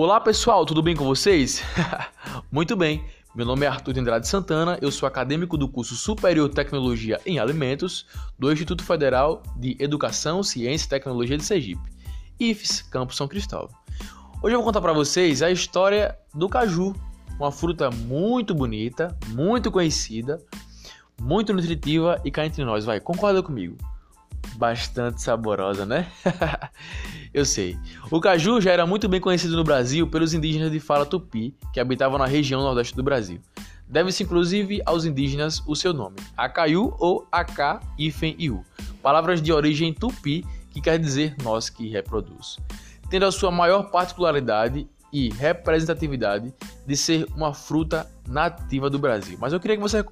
Olá pessoal, tudo bem com vocês? Muito bem, meu nome é Arthur de Andrade Santana, eu sou acadêmico do curso Superior Tecnologia em Alimentos do Instituto Federal de Educação, Ciência e Tecnologia de Sergipe, IFES, Campo São Cristóvão. Hoje eu vou contar para vocês a história do caju, uma fruta muito bonita, muito conhecida, muito nutritiva e cá entre nós, vai, concorda comigo? Bastante saborosa, né? Eu sei. O caju já era muito bem conhecido no Brasil pelos indígenas de fala tupi, que habitavam na região nordeste do Brasil. Deve-se inclusive aos indígenas o seu nome, Acaiu ou Acá Ifen Iu, palavras de origem tupi que quer dizer nós que reproduz. Tendo a sua maior particularidade e representatividade de ser uma fruta nativa do Brasil. Mas eu queria que você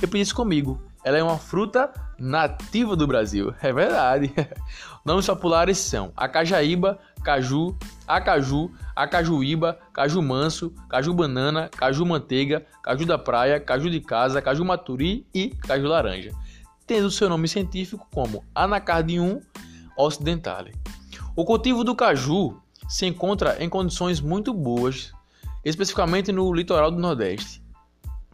repetisse comigo. Ela é uma fruta nativa do Brasil. É verdade. Nomes populares são acajaíba, caju, acaju, acajuíba, caju manso, caju banana, caju manteiga, caju da praia, caju de casa, caju maturi e caju laranja, tendo seu nome científico como Anacardium occidentale. O cultivo do caju se encontra em condições muito boas, especificamente no litoral do Nordeste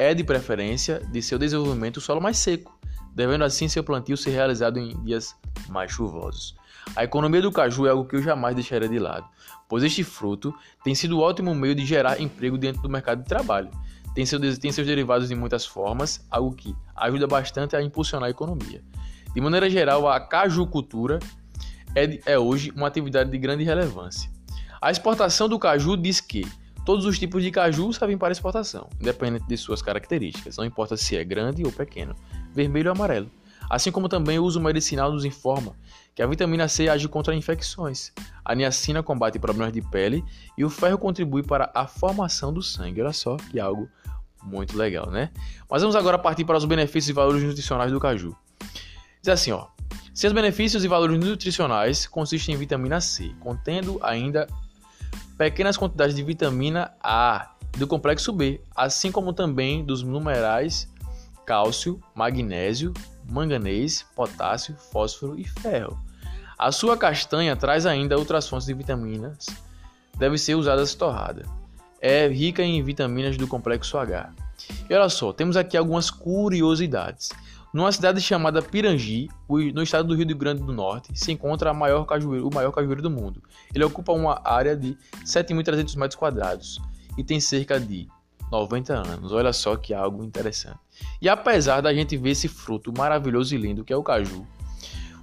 é de preferência de seu desenvolvimento o solo mais seco, devendo assim seu plantio ser realizado em dias mais chuvosos. A economia do caju é algo que eu jamais deixaria de lado, pois este fruto tem sido um ótimo meio de gerar emprego dentro do mercado de trabalho. Tem, seu, tem seus derivados de muitas formas, algo que ajuda bastante a impulsionar a economia. De maneira geral, a cajucultura é, é hoje uma atividade de grande relevância. A exportação do caju diz que Todos os tipos de caju servem para exportação, independente de suas características, não importa se é grande ou pequeno, vermelho ou amarelo. Assim como também o uso medicinal nos informa que a vitamina C age contra infecções, a niacina combate problemas de pele e o ferro contribui para a formação do sangue. Olha só que algo muito legal, né? Mas vamos agora partir para os benefícios e valores nutricionais do caju. Diz assim, ó. Seus benefícios e valores nutricionais consistem em vitamina C, contendo ainda pequenas quantidades de vitamina A do complexo B, assim como também dos numerais cálcio, magnésio, manganês, potássio, fósforo e ferro. A sua castanha traz ainda outras fontes de vitaminas, deve ser usada torrada. É rica em vitaminas do complexo H. E olha só, temos aqui algumas curiosidades. Numa cidade chamada Pirangi, no estado do Rio Grande do Norte, se encontra maior cajueiro, o maior cajueiro do mundo. Ele ocupa uma área de 7.300 metros quadrados e tem cerca de 90 anos. Olha só que algo interessante. E apesar da gente ver esse fruto maravilhoso e lindo que é o caju,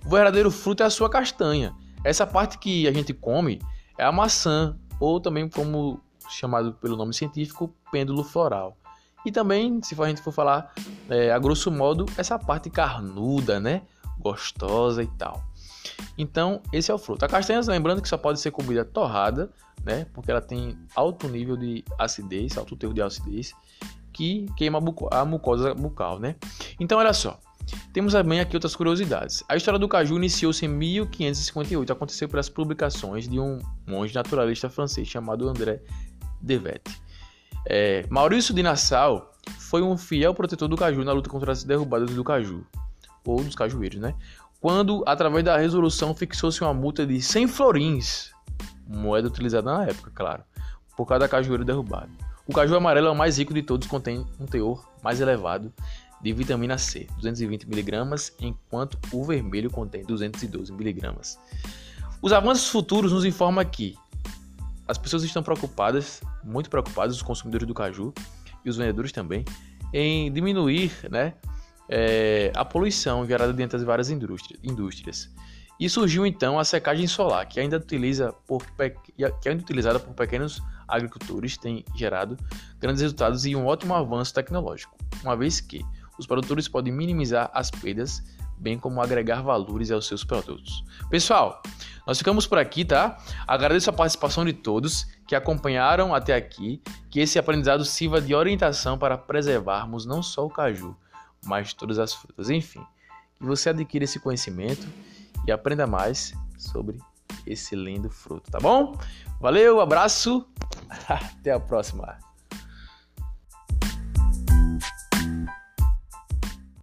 o verdadeiro fruto é a sua castanha. Essa parte que a gente come é a maçã, ou também como chamado pelo nome científico, pêndulo floral. E também, se a gente for falar é, a grosso modo, essa parte carnuda, né? Gostosa e tal. Então, esse é o fruto. A castanha, lembrando que só pode ser comida torrada, né? Porque ela tem alto nível de acidez, alto teor de acidez, que queima a mucosa bucal, né? Então, olha só. Temos também aqui outras curiosidades. A história do caju iniciou-se em 1558. Aconteceu pelas publicações de um monge naturalista francês chamado André Devet. É, Maurício de Nassau foi um fiel protetor do caju na luta contra as derrubadas do caju, ou dos cajueiros, né? Quando, através da resolução, fixou-se uma multa de 100 florins, moeda utilizada na época, claro, por cada cajueiro derrubado. O caju amarelo é o mais rico de todos, contém um teor mais elevado de vitamina C, 220mg, enquanto o vermelho contém 212mg. Os avanços futuros nos informam que as pessoas estão preocupadas, muito preocupadas, os consumidores do caju e os vendedores também, em diminuir né, é, a poluição gerada dentro das várias indústrias. E surgiu então a secagem solar, que ainda, utiliza por, que ainda utilizada por pequenos agricultores, tem gerado grandes resultados e um ótimo avanço tecnológico, uma vez que os produtores podem minimizar as perdas, bem como agregar valores aos seus produtos. Pessoal, nós ficamos por aqui, tá? Agradeço a participação de todos que acompanharam até aqui, que esse aprendizado sirva de orientação para preservarmos não só o caju, mas todas as frutas. Enfim, que você adquira esse conhecimento e aprenda mais sobre esse lindo fruto, tá bom? Valeu, abraço, até a próxima.